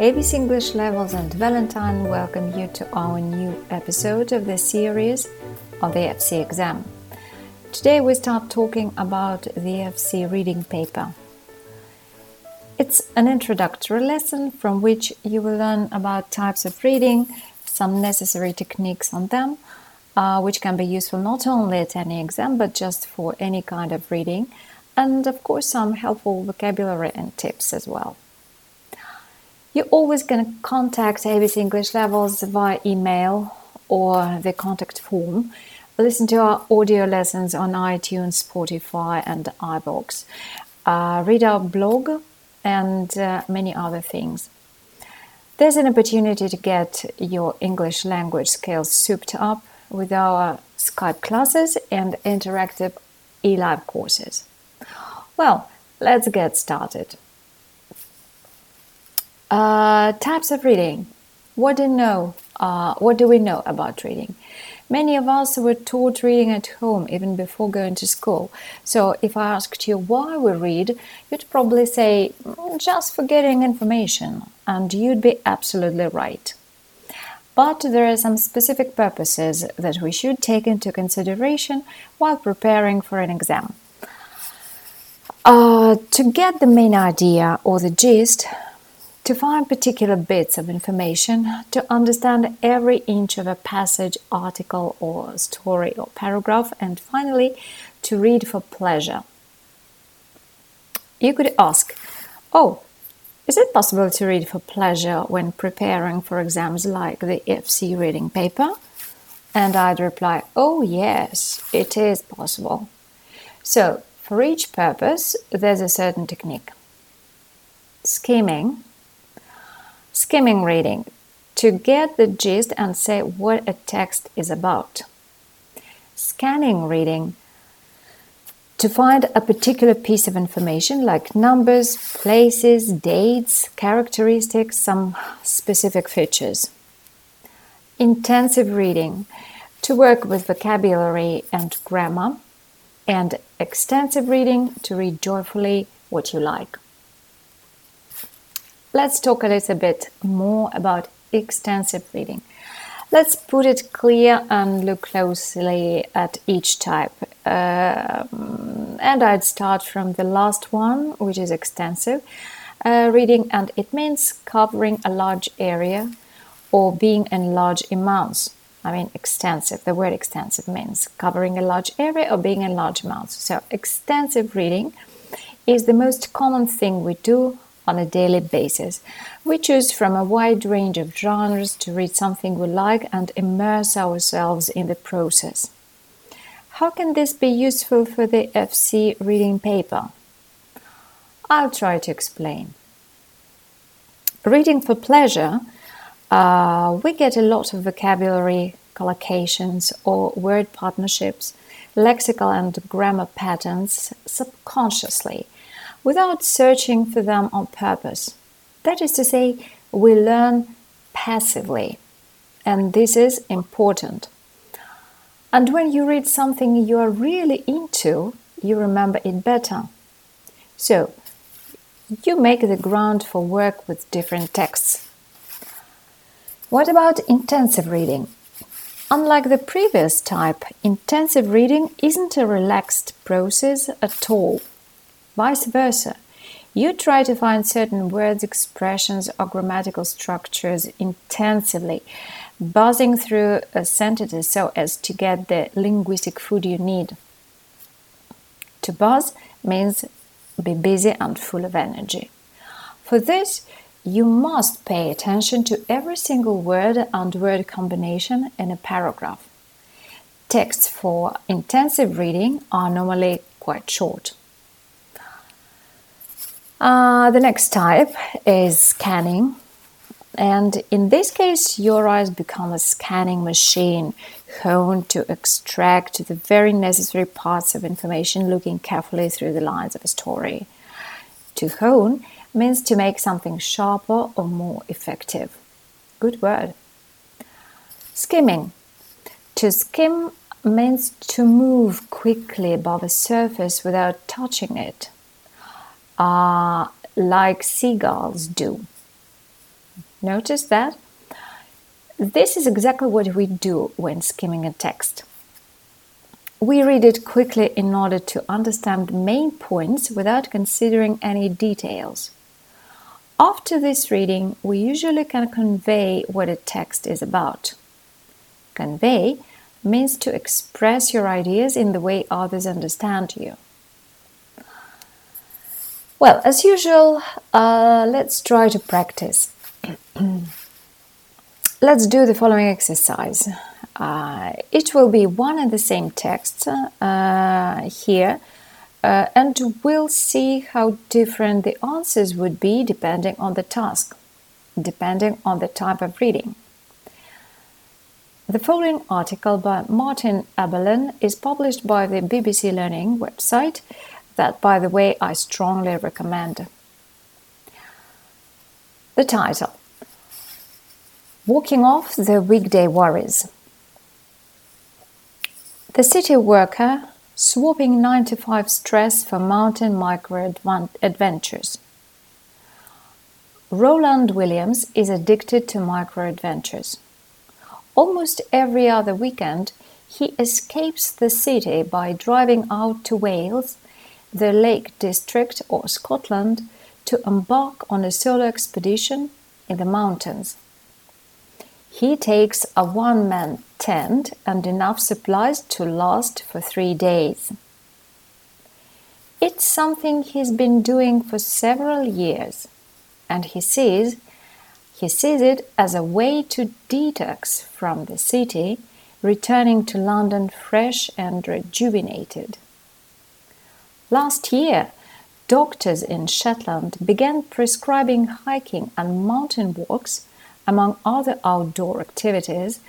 ABC English Levels and Valentine welcome you to our new episode of the series of the FC exam. Today we start talking about the FC reading paper. It's an introductory lesson from which you will learn about types of reading, some necessary techniques on them, uh, which can be useful not only at any exam but just for any kind of reading, and of course some helpful vocabulary and tips as well. You're always going to contact ABC English Levels via email or the contact form. Listen to our audio lessons on iTunes, Spotify, and iVoox. Uh, read our blog and uh, many other things. There's an opportunity to get your English language skills souped up with our Skype classes and interactive e-live courses. Well, let's get started. Uh, types of reading. What do you know? Uh, what do we know about reading? Many of us were taught reading at home even before going to school. So, if I asked you why we read, you'd probably say mm, just for getting information, and you'd be absolutely right. But there are some specific purposes that we should take into consideration while preparing for an exam. Uh, to get the main idea or the gist, to find particular bits of information, to understand every inch of a passage, article, or story or paragraph, and finally, to read for pleasure. You could ask, Oh, is it possible to read for pleasure when preparing for exams like the FC reading paper? And I'd reply, Oh, yes, it is possible. So, for each purpose, there's a certain technique. Skimming Skimming reading to get the gist and say what a text is about. Scanning reading to find a particular piece of information like numbers, places, dates, characteristics, some specific features. Intensive reading to work with vocabulary and grammar, and extensive reading to read joyfully what you like. Let's talk a little bit more about extensive reading. Let's put it clear and look closely at each type. Uh, and I'd start from the last one, which is extensive uh, reading, and it means covering a large area or being in large amounts. I mean, extensive. The word extensive means covering a large area or being in large amounts. So, extensive reading is the most common thing we do on a daily basis. We choose from a wide range of genres to read something we like and immerse ourselves in the process. How can this be useful for the FC reading paper? I'll try to explain. Reading for pleasure, uh, we get a lot of vocabulary collocations or word partnerships, lexical and grammar patterns subconsciously without searching for them on purpose. That is to say, we learn passively, and this is important. And when you read something you are really into, you remember it better. So, you make the ground for work with different texts. What about intensive reading? Unlike the previous type, intensive reading isn't a relaxed process at all vice versa. You try to find certain words, expressions, or grammatical structures intensively, buzzing through a sentences so as to get the linguistic food you need. To buzz means be busy and full of energy. For this, you must pay attention to every single word and word combination in a paragraph. Texts for intensive reading are normally quite short. Uh, the next type is scanning. And in this case, your eyes become a scanning machine honed to extract the very necessary parts of information, looking carefully through the lines of a story. To hone means to make something sharper or more effective. Good word. Skimming. To skim means to move quickly above a surface without touching it. Uh, like seagulls do. Notice that? This is exactly what we do when skimming a text. We read it quickly in order to understand the main points without considering any details. After this reading, we usually can convey what a text is about. Convey means to express your ideas in the way others understand you. Well, as usual, uh, let's try to practice. let's do the following exercise. Uh, it will be one and the same text uh, here, uh, and we'll see how different the answers would be depending on the task, depending on the type of reading. The following article by Martin Abelin is published by the BBC Learning website, that, by the way, I strongly recommend. The title Walking Off the Weekday Worries. The city worker swapping 9 to 5 stress for mountain micro adventures. Roland Williams is addicted to micro adventures. Almost every other weekend, he escapes the city by driving out to Wales, the Lake District, or Scotland to embark on a solo expedition in the mountains. He takes a one man tent and enough supplies to last for three days. It's something he's been doing for several years, and he sees he sees it as a way to detox from the city, returning to London fresh and rejuvenated. Last year, doctors in Shetland began prescribing hiking and mountain walks, among other outdoor activities,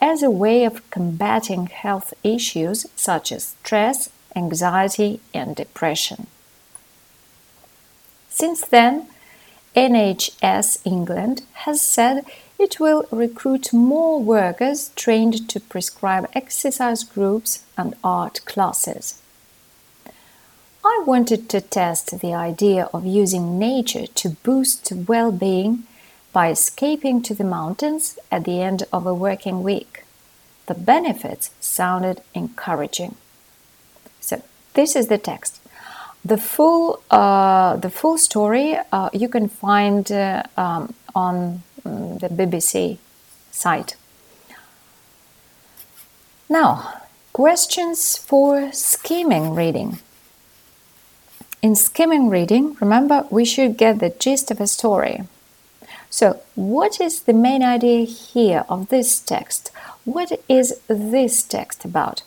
as a way of combating health issues such as stress, anxiety, and depression. Since then, NHS England has said it will recruit more workers trained to prescribe exercise groups and art classes. I wanted to test the idea of using nature to boost well being by escaping to the mountains at the end of a working week. The benefits sounded encouraging. So, this is the text. The full, uh, the full story uh, you can find uh, um, on um, the BBC site. Now, questions for skimming reading. In skimming reading, remember we should get the gist of a story. So, what is the main idea here of this text? What is this text about?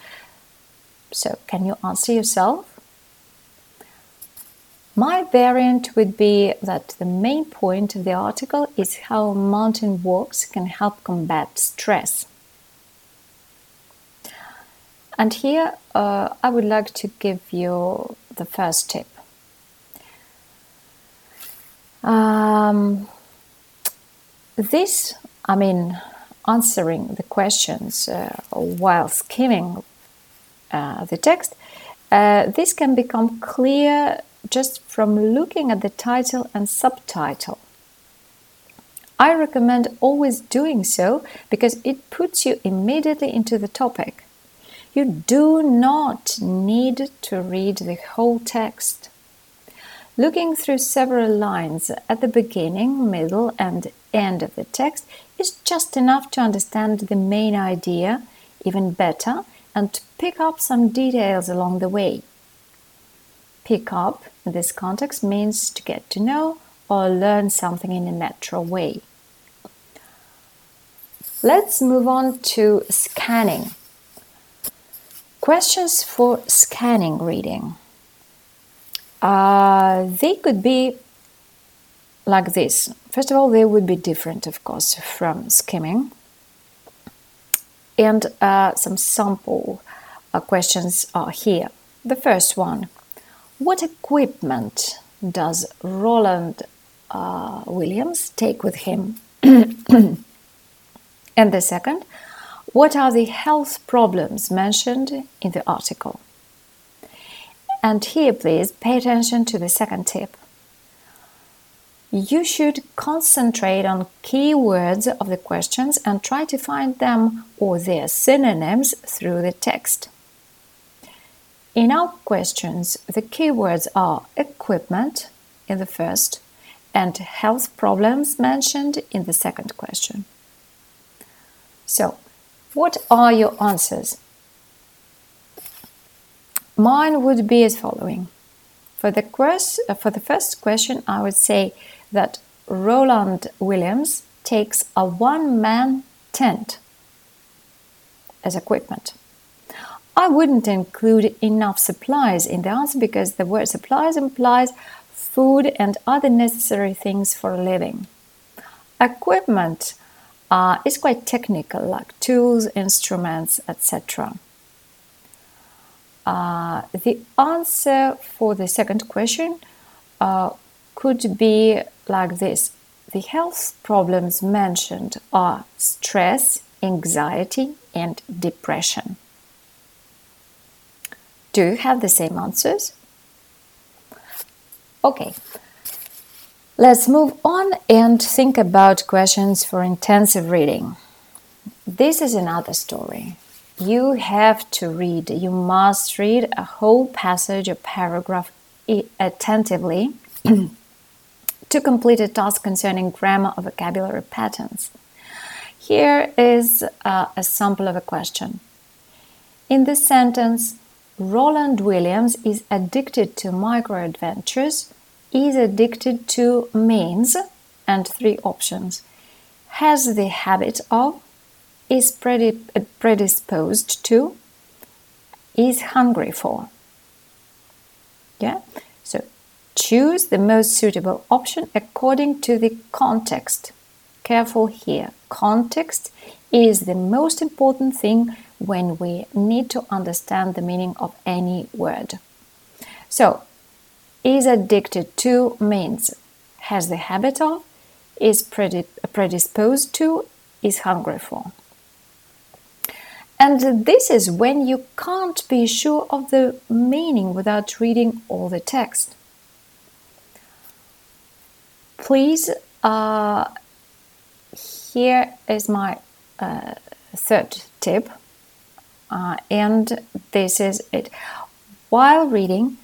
So, can you answer yourself? My variant would be that the main point of the article is how mountain walks can help combat stress. And here uh, I would like to give you the first tip. Um, this, I mean, answering the questions uh, while skimming uh, the text, uh, this can become clear just from looking at the title and subtitle. I recommend always doing so because it puts you immediately into the topic. You do not need to read the whole text. Looking through several lines at the beginning, middle, and end of the text is just enough to understand the main idea even better and to pick up some details along the way. Pick up in this context means to get to know or learn something in a natural way. Let's move on to scanning. Questions for scanning reading. Uh, they could be like this. First of all, they would be different, of course, from skimming. And uh, some sample uh, questions are here. The first one what equipment does Roland uh, Williams take with him? and the second, what are the health problems mentioned in the article? And here, please, pay attention to the second tip. you should concentrate on keywords of the questions and try to find them or their synonyms through the text. In our questions, the keywords are equipment in the first and health problems mentioned in the second question. So, what are your answers? Mine would be as following. For the, quest, uh, for the first question, I would say that Roland Williams takes a one man tent as equipment. I wouldn't include enough supplies in the answer because the word supplies implies food and other necessary things for a living. Equipment uh, is quite technical, like tools, instruments, etc. Uh, the answer for the second question uh, could be like this The health problems mentioned are stress, anxiety, and depression. Do you have the same answers? Okay, let's move on and think about questions for intensive reading. This is another story. You have to read, you must read a whole passage or paragraph attentively to complete a task concerning grammar or vocabulary patterns. Here is uh, a sample of a question. In this sentence, Roland Williams is addicted to micro adventures, is addicted to means, and three options. Has the habit of, is predisposed to, is hungry for. Yeah? So choose the most suitable option according to the context. Careful here. Context is the most important thing when we need to understand the meaning of any word. So, is addicted to means has the habit of, is predisposed to, is hungry for. And this is when you can't be sure of the meaning without reading all the text. Please, uh, here is my uh, third tip uh, and this is it. While reading,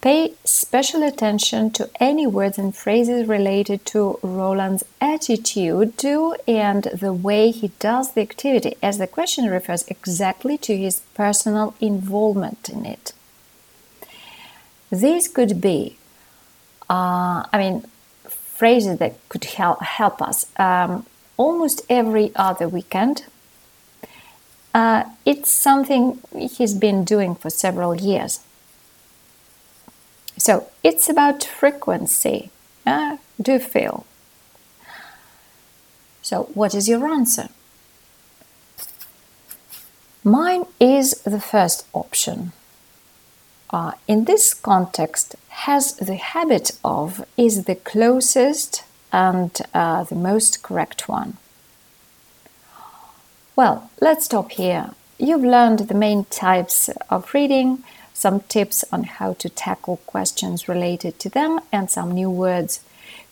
pay special attention to any words and phrases related to Roland's attitude to and the way he does the activity, as the question refers exactly to his personal involvement in it. These could be, uh, I mean, phrases that could help, help us. Um, almost every other weekend, uh, it's something he's been doing for several years. So it's about frequency. Uh, do feel. So, what is your answer? Mine is the first option. Uh, in this context, has the habit of is the closest and uh, the most correct one. Well, let's stop here. You've learned the main types of reading, some tips on how to tackle questions related to them, and some new words.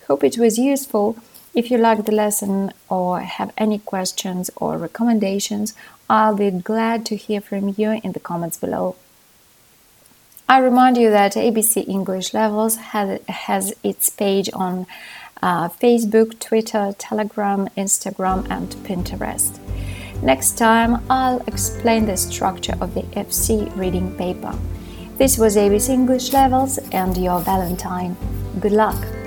Hope it was useful. If you liked the lesson or have any questions or recommendations, I'll be glad to hear from you in the comments below. I remind you that ABC English Levels has, has its page on uh, Facebook, Twitter, Telegram, Instagram, and Pinterest. Next time, I'll explain the structure of the FC reading paper. This was ABC English Levels and your Valentine. Good luck!